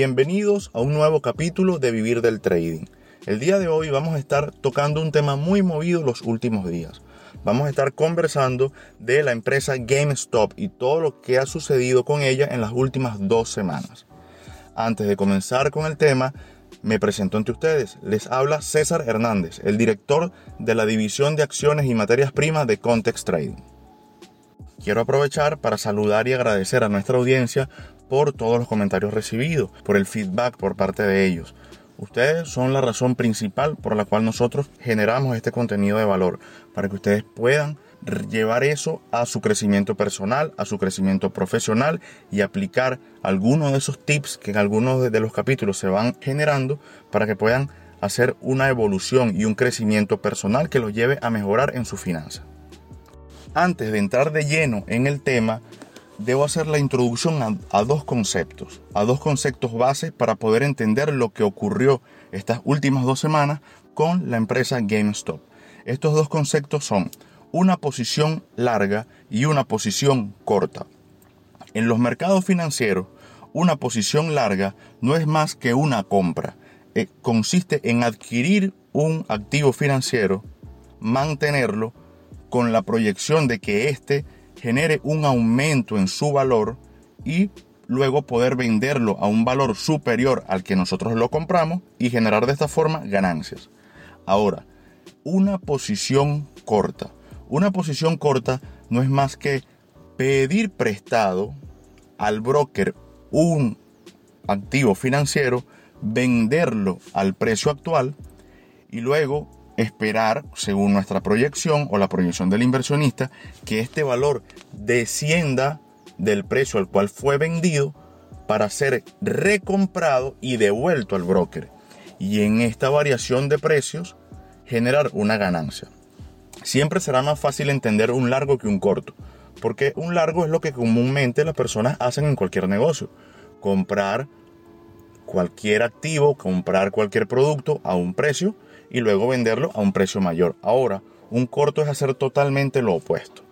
Bienvenidos a un nuevo capítulo de Vivir del Trading. El día de hoy vamos a estar tocando un tema muy movido los últimos días. Vamos a estar conversando de la empresa GameStop y todo lo que ha sucedido con ella en las últimas dos semanas. Antes de comenzar con el tema, me presento ante ustedes. Les habla César Hernández, el director de la División de Acciones y Materias Primas de Context Trading. Quiero aprovechar para saludar y agradecer a nuestra audiencia por todos los comentarios recibidos, por el feedback por parte de ellos. Ustedes son la razón principal por la cual nosotros generamos este contenido de valor, para que ustedes puedan llevar eso a su crecimiento personal, a su crecimiento profesional y aplicar algunos de esos tips que en algunos de los capítulos se van generando para que puedan hacer una evolución y un crecimiento personal que los lleve a mejorar en su finanza. Antes de entrar de lleno en el tema, debo hacer la introducción a, dos conceptos, a dos conceptos bases para poder entender lo que ocurrió estas últimas dos semanas con la empresa GameStop. Estos dos conceptos son una posición larga y una posición corta. En los mercados financieros, una posición larga no es más que una compra. Eh, consiste en adquirir un activo financiero, mantenerlo con la proyección de que éste genere un aumento en su valor y luego poder venderlo a un valor superior al que nosotros lo compramos y generar de esta forma ganancias. Ahora, una posición corta. Una posición corta no es más que pedir prestado al broker un activo financiero, venderlo al precio actual y luego esperar, según nuestra proyección o la proyección del inversionista, que este valor descienda del precio al cual fue vendido para ser recomprado y devuelto al broker. Y en esta variación de precios generar una ganancia. Siempre será más fácil entender un largo que un corto, porque un largo es lo que comúnmente las personas hacen en cualquier negocio. Comprar cualquier activo, comprar cualquier producto a un precio y luego venderlo a un precio mayor. Ahora, un corto es hacer totalmente lo opuesto.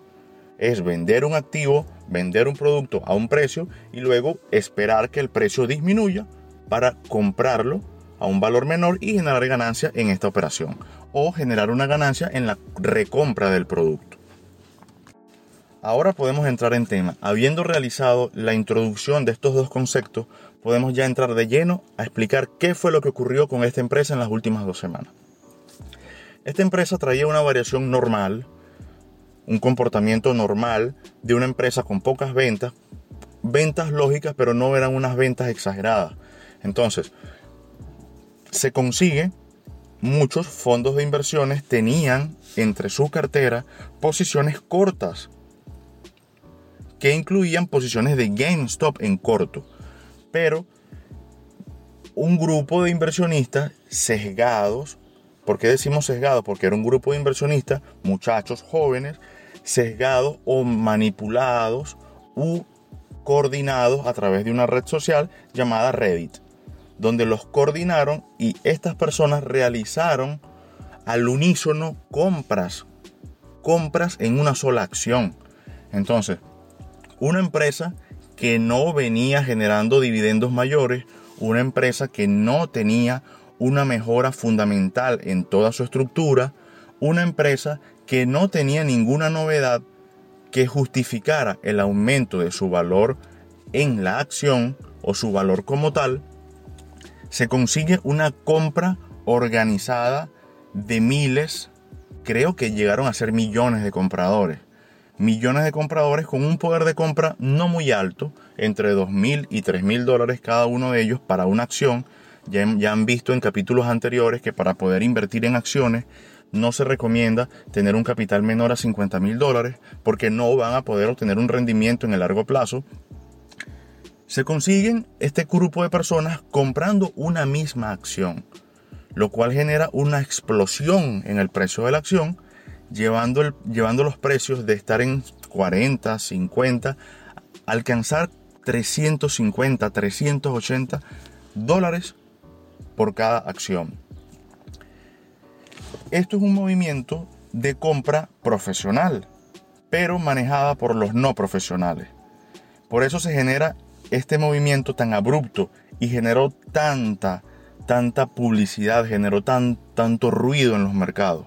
Es vender un activo, vender un producto a un precio y luego esperar que el precio disminuya para comprarlo a un valor menor y generar ganancia en esta operación o generar una ganancia en la recompra del producto. Ahora podemos entrar en tema. Habiendo realizado la introducción de estos dos conceptos, podemos ya entrar de lleno a explicar qué fue lo que ocurrió con esta empresa en las últimas dos semanas. Esta empresa traía una variación normal, un comportamiento normal de una empresa con pocas ventas, ventas lógicas, pero no eran unas ventas exageradas. Entonces, se consigue, muchos fondos de inversiones tenían entre su cartera posiciones cortas, que incluían posiciones de GameStop en corto. Pero un grupo de inversionistas sesgados ¿Por qué decimos sesgados? Porque era un grupo de inversionistas, muchachos jóvenes, sesgados o manipulados u coordinados a través de una red social llamada Reddit, donde los coordinaron y estas personas realizaron al unísono compras, compras en una sola acción. Entonces, una empresa que no venía generando dividendos mayores, una empresa que no tenía una mejora fundamental en toda su estructura, una empresa que no tenía ninguna novedad que justificara el aumento de su valor en la acción o su valor como tal, se consigue una compra organizada de miles, creo que llegaron a ser millones de compradores. Millones de compradores con un poder de compra no muy alto, entre 2.000 y 3.000 dólares cada uno de ellos para una acción, ya, han visto en capítulos anteriores que para poder invertir en acciones no se recomienda tener un capital menor a 50 mil dólares porque no van a poder obtener un rendimiento en el largo plazo. Se consiguen este grupo de personas comprando una misma acción, lo cual genera una explosión en el precio de la acción, llevando, llevando los precios de estar en 40, 50, alcanzar 350, 380 dólares por cada acción. Esto es un movimiento de compra profesional, pero manejada por los no profesionales. Por eso se genera este movimiento tan abrupto y generó tanta, tanta publicidad, generó tan, tanto ruido en los mercados,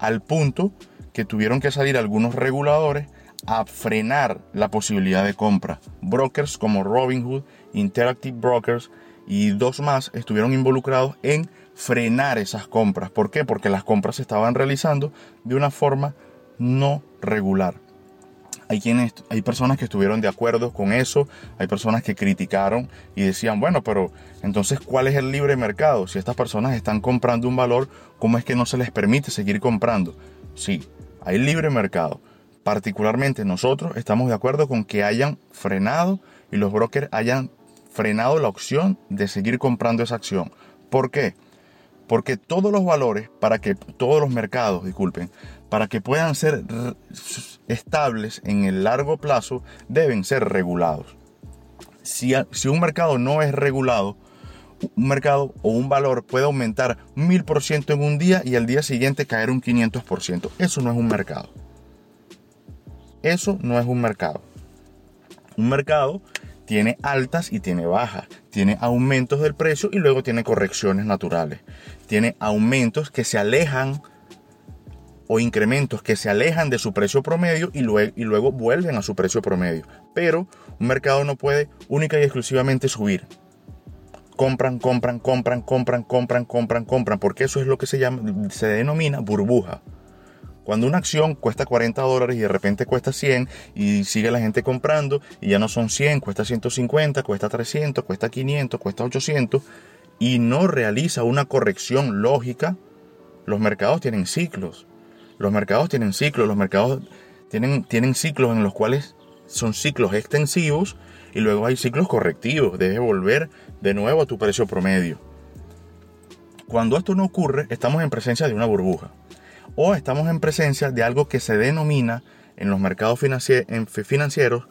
al punto que tuvieron que salir algunos reguladores a frenar la posibilidad de compra. Brokers como Robinhood, Interactive Brokers y dos más estuvieron involucrados en frenar esas compras. ¿Por qué? Porque las compras se estaban realizando de una forma no regular. Hay, quienes, hay personas que estuvieron de acuerdo con eso, hay personas que criticaron y decían, bueno, pero entonces, ¿cuál es el libre mercado? Si estas personas están comprando un valor, ¿cómo es que no se les permite seguir comprando? Sí, hay libre mercado. Particularmente nosotros estamos de acuerdo con que hayan frenado y los brokers hayan frenado la opción de seguir comprando esa acción. ¿Por qué? Porque todos los valores, para que todos los mercados, disculpen, para que puedan ser estables en el largo plazo, deben ser regulados. Si, un mercado no es regulado, un mercado o un valor puede aumentar 1000% en un día y al día siguiente caer un 500%. Eso no es un mercado. Eso no es un mercado. Un mercado tiene altas y tiene bajas, tiene aumentos del precio y luego tiene correcciones naturales. Tiene aumentos que se alejan o incrementos que se alejan de su precio promedio y luego, y luego vuelven a su precio promedio. Pero un mercado no puede única y exclusivamente subir. Compran, compran, compran, compran, compran, compran, compran, porque eso es lo que se llama, se denomina burbuja. Cuando una acción cuesta 40 dólares y de repente cuesta 100 y sigue la gente comprando y ya no son 100, cuesta 150, cuesta 300, cuesta 500, cuesta 800 y no realiza una corrección lógica, los mercados tienen ciclos. Los mercados tienen ciclos, los mercados tienen, tienen ciclos en los cuales son ciclos extensivos y luego hay ciclos correctivos. Debes volver de nuevo a tu precio promedio. Cuando esto no ocurre, estamos en presencia de una burbuja o estamos en presencia de algo que se denomina en los mercados financieros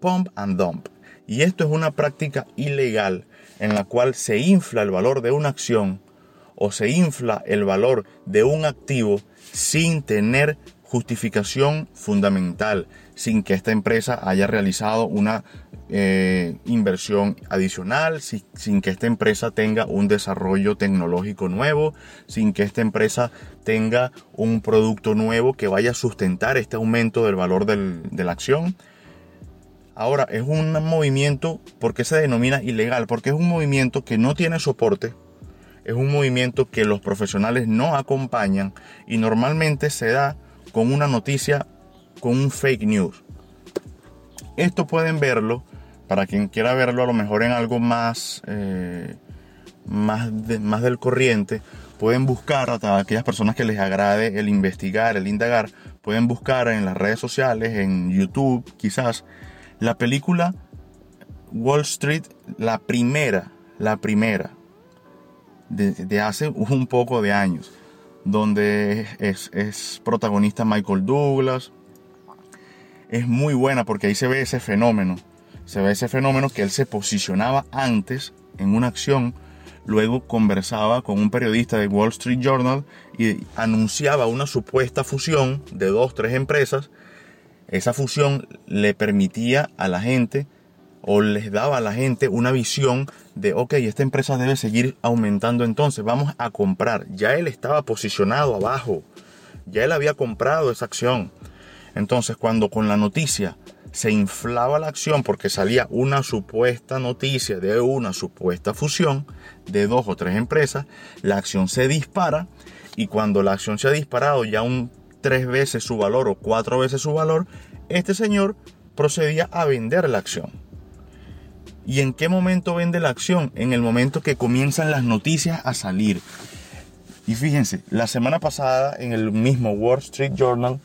pump and dump. Y esto es una práctica ilegal en la cual se infla el valor de una acción o se infla el valor de un activo sin tener justificación fundamental, sin que esta empresa haya realizado una eh, inversión adicional, sin que esta empresa tenga un desarrollo tecnológico nuevo, sin que esta empresa tenga un producto nuevo que vaya a sustentar este aumento del valor de la acción. Ahora, es un movimiento, ¿por qué se denomina ilegal? Porque es un movimiento que no tiene soporte, es un movimiento que los profesionales no acompañan y normalmente se da con una noticia, con un fake news. Esto pueden verlo para quien quiera verlo a lo mejor en algo más, eh, más, más del corriente, pueden buscar a aquellas personas que les agrade el investigar, el indagar, pueden buscar en las redes sociales, en YouTube quizás, la película Wall Street, la primera, la primera, de, hace un poco de años, donde es, es protagonista Michael Douglas. Es muy buena porque ahí se ve ese fenómeno se ve ese fenómeno que él se posicionaba antes en una acción, luego conversaba con un periodista de Wall Street Journal y anunciaba una supuesta fusión de dos, tres empresas. Esa fusión le permitía a la gente o les daba a la gente una visión de, ok, esta empresa debe seguir aumentando entonces, vamos a comprar. Ya él estaba posicionado abajo, ya él había comprado esa acción. Entonces cuando con la noticia se inflaba la acción porque salía una supuesta noticia de una supuesta fusión de dos o tres empresas, la acción se dispara y cuando la acción se ha disparado ya un tres veces su valor o cuatro veces su valor, este señor procedía a vender la acción. ¿Y en qué momento vende la acción? En el momento que comienzan las noticias a salir. Y fíjense, la semana pasada en el mismo Wall Street Journal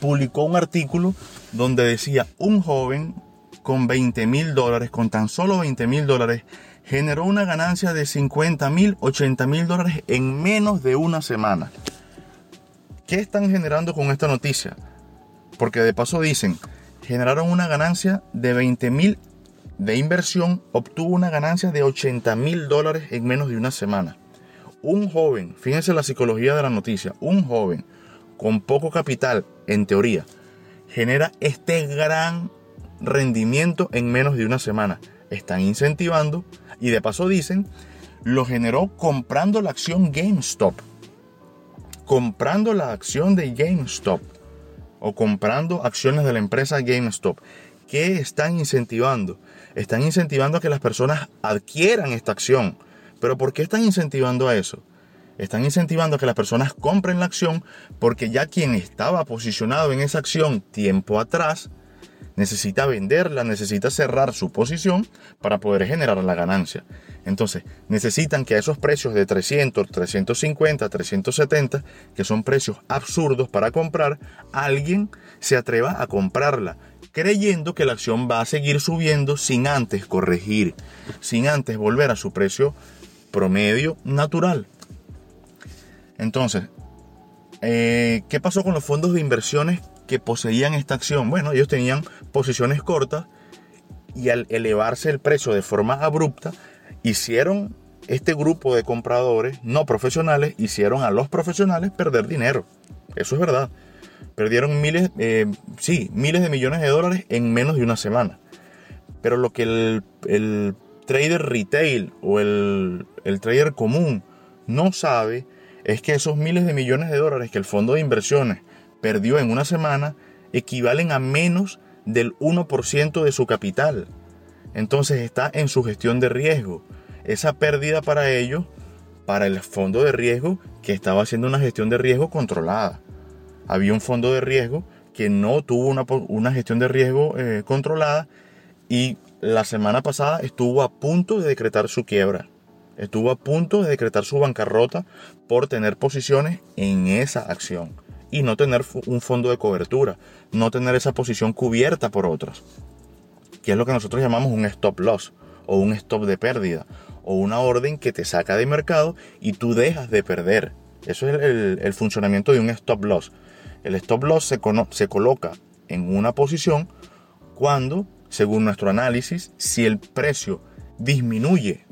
publicó un artículo donde decía un joven con 20 mil dólares, con tan solo 20 mil dólares, generó una ganancia de 50 mil, 80 mil dólares en menos de una semana. ¿Qué están generando con esta noticia? Porque de paso dicen, generaron una ganancia de 20 mil de inversión, obtuvo una ganancia de 80 mil dólares en menos de una semana. Un joven, fíjense la psicología de la noticia, un joven con poco capital, en teoría, genera este gran rendimiento en menos de una semana. Están incentivando Y de paso dicen, lo generó comprando la acción GameStop. Comprando la acción de GameStop. O comprando acciones de la empresa GameStop. ¿Qué están incentivando? Están incentivando a que las personas adquieran esta acción. ¿Pero por qué están incentivando a eso? Están incentivando a que las personas compren la acción porque ya quien estaba posicionado en esa acción tiempo atrás necesita venderla, necesita cerrar su posición para poder generar la ganancia. Entonces, necesitan que a esos precios de 300, 350, 370, que son precios absurdos para comprar, alguien se atreva a comprarla, creyendo que la acción va a seguir subiendo sin antes corregir, sin antes volver a su precio promedio natural. Entonces, eh, ¿qué pasó con los fondos de inversiones que poseían esta acción? Bueno, ellos tenían posiciones cortas y al elevarse el precio de forma abrupta, hicieron este grupo de compradores no profesionales, hicieron a los profesionales perder dinero. Eso es verdad. Perdieron miles, eh, sí, miles de millones de dólares en menos de una semana. Pero lo que el, trader retail o el, el trader común no sabe es que esos miles de millones de dólares que el fondo de inversiones perdió en una semana equivalen a menos del 1% de su capital. Entonces está en su gestión de riesgo. Esa pérdida para ellos, para el fondo de riesgo que estaba haciendo una gestión de riesgo controlada. Había un fondo de riesgo que no tuvo una, gestión de riesgo eh, controlada y la semana pasada estuvo a punto de decretar su quiebra. Estuvo a punto de decretar su bancarrota por tener posiciones en esa acción y no tener un fondo de cobertura, no tener esa posición cubierta por otras, que es lo que nosotros llamamos un stop loss o un stop de pérdida o una orden que te saca de mercado y tú dejas de perder. Eso es el, funcionamiento de un stop loss. El stop loss se, coloca en una posición cuando, según nuestro análisis, si el precio disminuye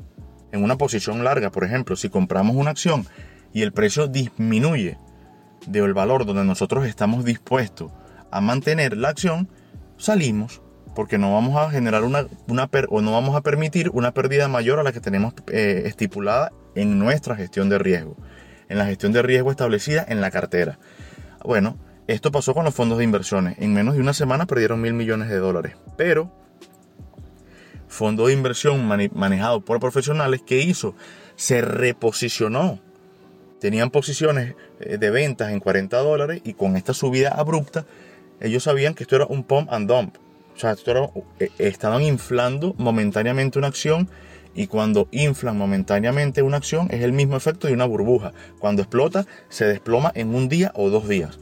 en una posición larga, por ejemplo, si compramos una acción y el precio disminuye del valor donde nosotros estamos dispuestos a mantener la acción, salimos porque no vamos a generar una, una o no vamos a permitir una pérdida mayor a la que tenemos eh, estipulada en nuestra gestión de riesgo, en la gestión de riesgo establecida en la cartera. Bueno, esto pasó con los fondos de inversiones. En menos de una semana perdieron mil millones de dólares. Pero fondo de inversión manejado por profesionales, ¿qué hizo? Se reposicionó. Tenían posiciones eh, de ventas en 40 dólares y con esta subida abrupta, ellos sabían que esto era un pump and dump. O sea, eh, estaban inflando momentáneamente una acción y cuando inflan momentáneamente una acción es el mismo efecto de una burbuja. Cuando explota, se desploma en un día o dos días.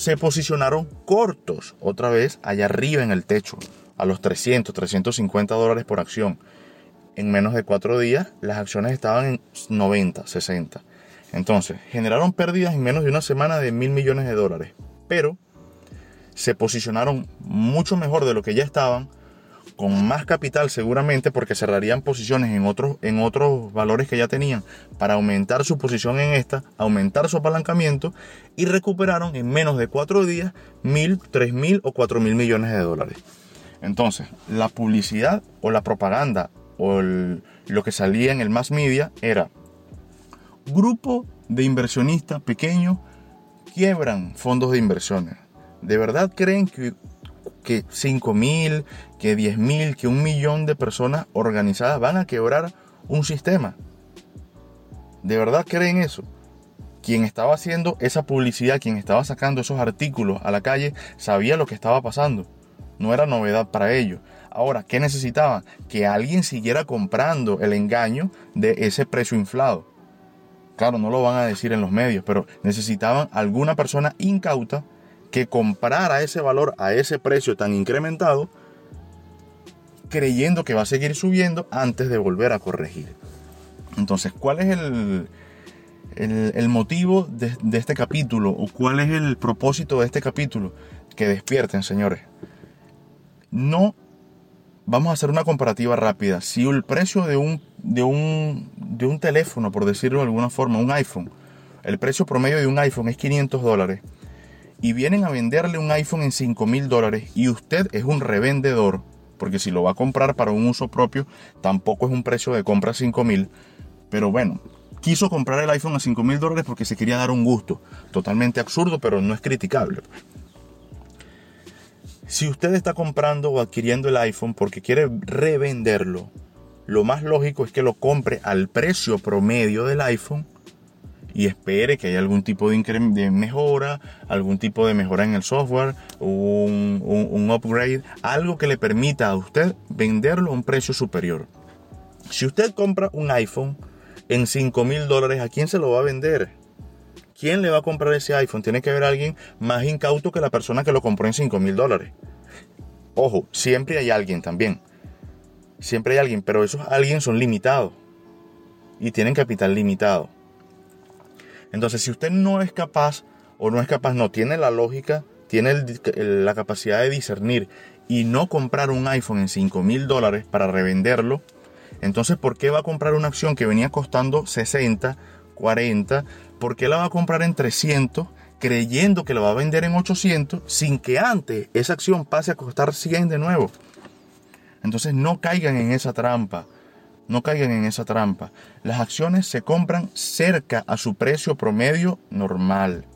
Se posicionaron cortos otra vez allá arriba en el techo a los 300, 350 dólares por acción. En menos de cuatro días las acciones estaban en 90, 60. Entonces, generaron pérdidas en menos de una semana de mil millones de dólares. Pero se posicionaron mucho mejor de lo que ya estaban, con más capital seguramente porque cerrarían posiciones en otros, en otros valores que ya tenían para aumentar su posición en esta, aumentar su apalancamiento y recuperaron en menos de cuatro días mil, tres mil o cuatro mil millones de dólares. Entonces, la publicidad o la propaganda o lo que salía en el mass media era grupo de inversionistas pequeños quiebran fondos de inversiones. ¿De verdad creen que, que 5 mil, que 10 mil, que un millón de personas organizadas van a quebrar un sistema? ¿De verdad creen eso? Quien estaba haciendo esa publicidad, quien estaba sacando esos artículos a la calle, sabía lo que estaba pasando no era novedad para ellos. Ahora, ¿qué necesitaban? Que alguien siguiera comprando el engaño de ese precio inflado. Claro, no lo van a decir en los medios, pero necesitaban alguna persona incauta que comprara ese valor a ese precio tan incrementado, creyendo que va a seguir subiendo antes de volver a corregir. Entonces, ¿cuál es el, el, motivo de, de este capítulo o cuál es el propósito de este capítulo? Que despierten, señores no vamos a hacer una comparativa rápida. Si el precio de un, de un, de un teléfono, por decirlo de alguna forma, un iPhone, el precio promedio de un iPhone es 500 dólares y vienen a venderle un iPhone en 5 mil dólares y usted es un revendedor, porque si lo va a comprar para un uso propio, tampoco es un precio de compra 5 mil. Pero bueno, quiso comprar el iPhone a 5 mil dólares porque se quería dar un gusto. Totalmente absurdo, pero no es criticable. Si usted está comprando o adquiriendo el iPhone porque quiere revenderlo, lo más lógico es que lo compre al precio promedio del iPhone y espere que haya algún tipo de, mejora, algún tipo de mejora en el software, un, un upgrade, algo que le permita a usted venderlo a un precio superior. Si usted compra un iPhone en 5 mil dólares, ¿a quién se lo va a vender? ¿Quién le va a comprar ese iPhone? Tiene que haber alguien más incauto que la persona que lo compró en 5 mil dólares. Ojo, siempre hay alguien también. Siempre hay alguien, pero esos alguien son limitados. Y tienen capital limitado. Entonces, si usted no es capaz, o no es capaz, no tiene la lógica, tiene la capacidad de discernir y no comprar un iPhone en 5 mil dólares para revenderlo, entonces, ¿por qué va a comprar una acción que venía costando 60, 40? ¿Por qué la va a comprar en 300 creyendo que la va a vender en 800 sin que antes esa acción pase a costar 100 de nuevo? Entonces, no caigan en esa trampa. No caigan en esa trampa. Las acciones se compran cerca a su precio promedio normal.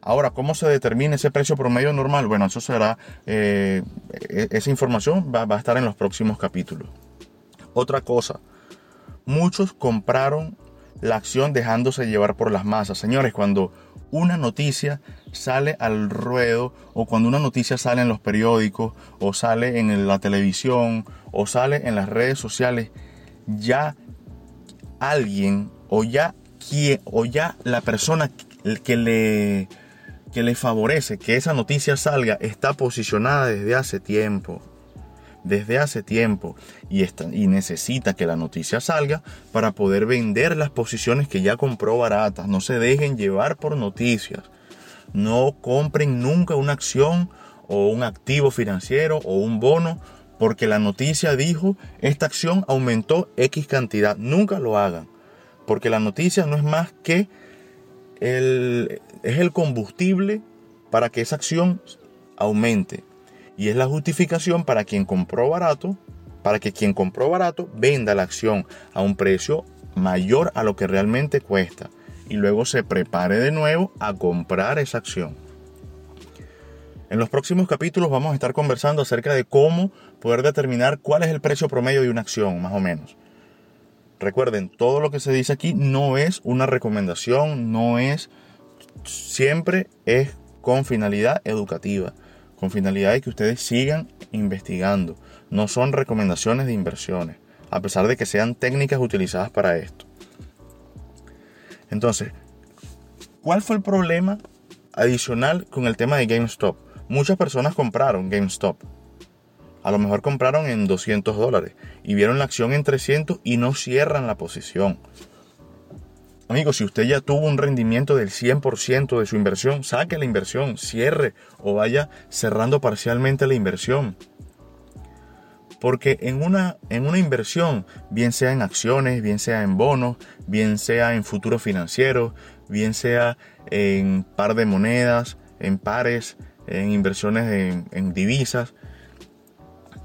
Ahora, ¿cómo se determina ese precio promedio normal? Bueno, eso será, eh, e-, esa información va, a estar en los próximos capítulos. Otra cosa, muchos compraron la acción dejándose llevar por las masas. Señores, cuando una noticia sale al ruedo o cuando una noticia sale en los periódicos o sale en la televisión o sale en las redes sociales, ya alguien o ya o ya la persona que le que le favorece que esa noticia salga está posicionada desde hace tiempo. Desde hace tiempo y, está, y necesita que la noticia salga para poder vender las posiciones que ya compró baratas. No se dejen llevar por noticias. No compren nunca una acción o un activo financiero o un bono porque la noticia dijo esta acción aumentó X cantidad. Nunca lo hagan, porque la noticia no es más que el, es el combustible para que esa acción aumente. Y es la justificación para quien compró barato, para que quien compró barato venda la acción a un precio mayor a lo que realmente cuesta. Y luego se prepare de nuevo a comprar esa acción. En los próximos capítulos vamos a estar conversando acerca de cómo poder determinar cuál es el precio promedio de una acción, más o menos. Recuerden, todo lo que se dice aquí no es una recomendación, no es, siempre es con finalidad educativa, con finalidad de que ustedes sigan investigando. No son recomendaciones de inversiones, a pesar de que sean técnicas utilizadas para esto. Entonces, ¿cuál fue el problema adicional con el tema de GameStop? Muchas personas compraron GameStop. A lo mejor compraron en 200 dólares y vieron la acción en 300 y no cierran la posición. Amigos, si usted ya tuvo un rendimiento del 100% de su inversión, saque la inversión, cierre o vaya cerrando parcialmente la inversión. Porque en una, en una inversión, bien sea en acciones, bien sea en bonos, bien sea en futuros financieros, bien sea en par de monedas, en pares, en inversiones en, divisas,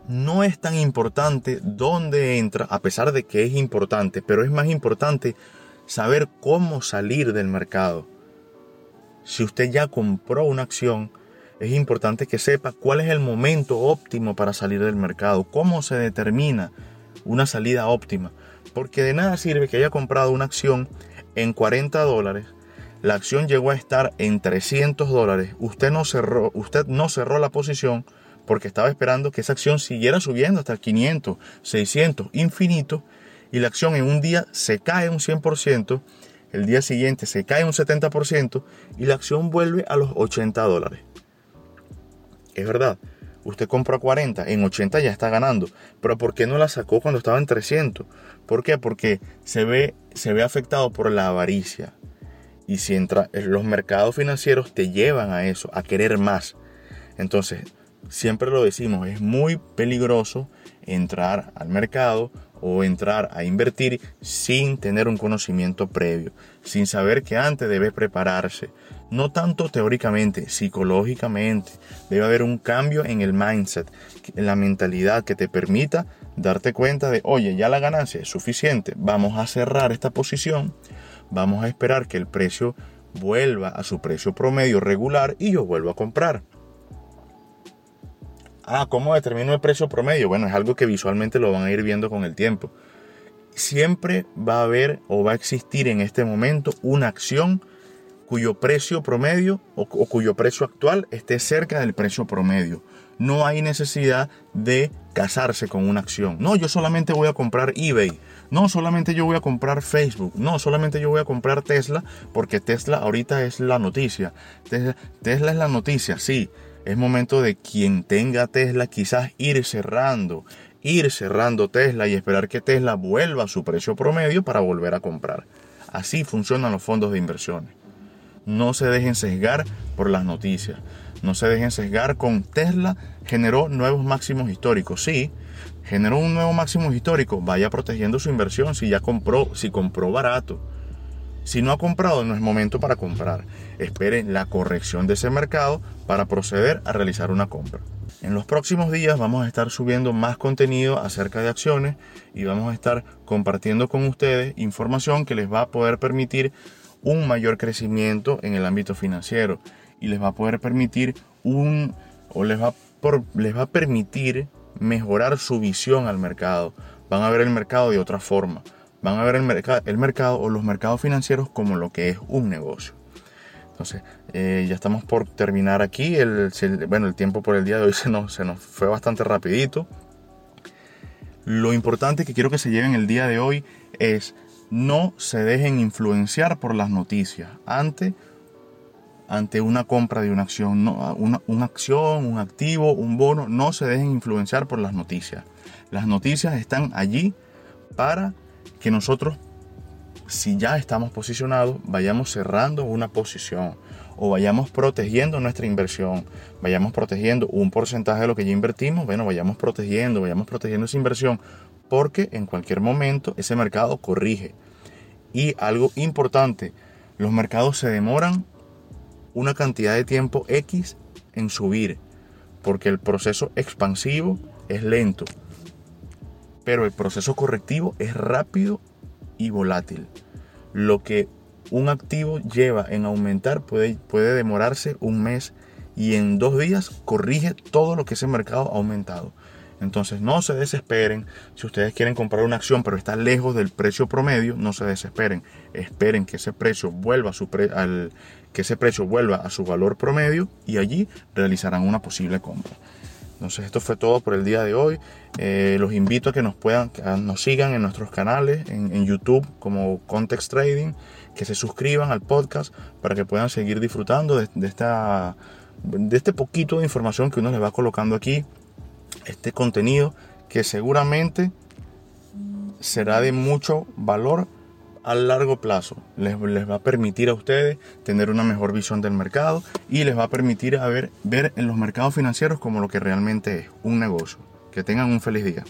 no es tan importante dónde entra, a pesar de que es importante, pero es más importante saber cómo salir del mercado. Si usted ya compró una acción, es importante que sepa cuál es el momento óptimo para salir del mercado, cómo se determina una salida óptima. Porque de nada sirve que haya comprado una acción en 40 dólares la acción llegó a estar en 300 dólares, usted no cerró, usted no cerró la posición porque estaba esperando que esa acción siguiera subiendo hasta el 500, 600, infinito, y la acción en un día se cae un 100%, el día siguiente se cae un 70% y la acción vuelve a los 80 dólares. Es verdad, usted compró a 40, en 80 ya está ganando, pero ¿por qué no la sacó cuando estaba en 300? ¿Por qué? Porque se ve, se ve afectado por la avaricia. Y si entra, los mercados financieros te llevan a eso, a querer más. Entonces, siempre lo decimos, es muy peligroso entrar al mercado o entrar a invertir sin tener un conocimiento previo, sin saber que antes debe prepararse. no tanto teóricamente, psicológicamente. Debe haber un cambio en el mindset, en la mentalidad que te permita darte cuenta de, oye, ya la ganancia es suficiente, vamos a cerrar esta posición, vamos a esperar que el precio vuelva a su precio promedio regular y yo vuelvo a comprar. Ah, ¿cómo determino el precio promedio? Bueno, es algo que visualmente lo van a ir viendo con el tiempo. Siempre va a haber o va a existir en este momento una acción cuyo precio promedio o, cuyo precio actual esté cerca del precio promedio. No hay necesidad de casarse con una acción. No, yo solamente voy a comprar eBay. No, solamente yo voy a comprar Facebook. No, solamente yo voy a comprar Tesla porque Tesla ahorita es la noticia. Tesla, Tesla es la noticia, sí. Es momento de quien tenga Tesla quizás ir cerrando, ir cerrando Tesla y esperar que Tesla vuelva a su precio promedio para volver a comprar. Así funcionan los fondos de inversiones. No se dejen sesgar por las noticias. No se dejen sesgar con Tesla generó nuevos máximos históricos. Sí, generó un nuevo máximo histórico. Vaya protegiendo su inversión si ya compró, si compró barato. Si no ha comprado, no es momento para comprar. Espere la corrección de ese mercado para proceder a realizar una compra. En los próximos días vamos a estar subiendo más contenido acerca de acciones y vamos a estar compartiendo con ustedes información que les va a poder permitir un mayor crecimiento en el ámbito financiero y les va a poder permitir un o les va, por, les va a permitir mejorar su visión al mercado. Van a ver el mercado de otra forma. Van a ver el, mercado o los mercados financieros como lo que es un negocio. Entonces, eh, ya estamos por terminar aquí. El, bueno, el tiempo por el día de hoy se nos, se nos fue bastante rapidito. Lo importante que quiero que se lleven el día de hoy es no se dejen influenciar por las noticias ante, ante una compra de una acción, no, una acción, un activo, un bono, no se dejen influenciar por las noticias. Las noticias están allí para que nosotros, si ya estamos posicionados, vayamos cerrando una posición o vayamos protegiendo nuestra inversión, vayamos protegiendo un porcentaje de lo que ya invertimos, bueno, vayamos protegiendo, vayamos protegiendo esa inversión porque en cualquier momento ese mercado corrige. Y algo importante, los mercados se demoran una cantidad de tiempo X en subir, porque el proceso expansivo es lento, pero el proceso correctivo es rápido y volátil. Lo que un activo lleva en aumentar puede, demorarse un mes y en dos días corrige todo lo que ese mercado ha aumentado. Entonces no se desesperen. Si ustedes quieren comprar una acción pero está lejos del precio promedio, no se desesperen. Esperen que ese precio vuelva a su, que ese precio vuelva a su valor promedio y allí realizarán una posible compra. Entonces esto fue todo por el día de hoy. Eh, los invito a que nos puedan, nos sigan en nuestros canales, en, YouTube como Context Trading, que se suscriban al podcast para que puedan seguir disfrutando de, esta, de este poquito de información que uno les va colocando aquí este contenido que seguramente será de mucho valor a largo plazo. Les, va a permitir a ustedes tener una mejor visión del mercado y les va a permitir a ver, ver en los mercados financieros como lo que realmente es un negocio. Que tengan un feliz día.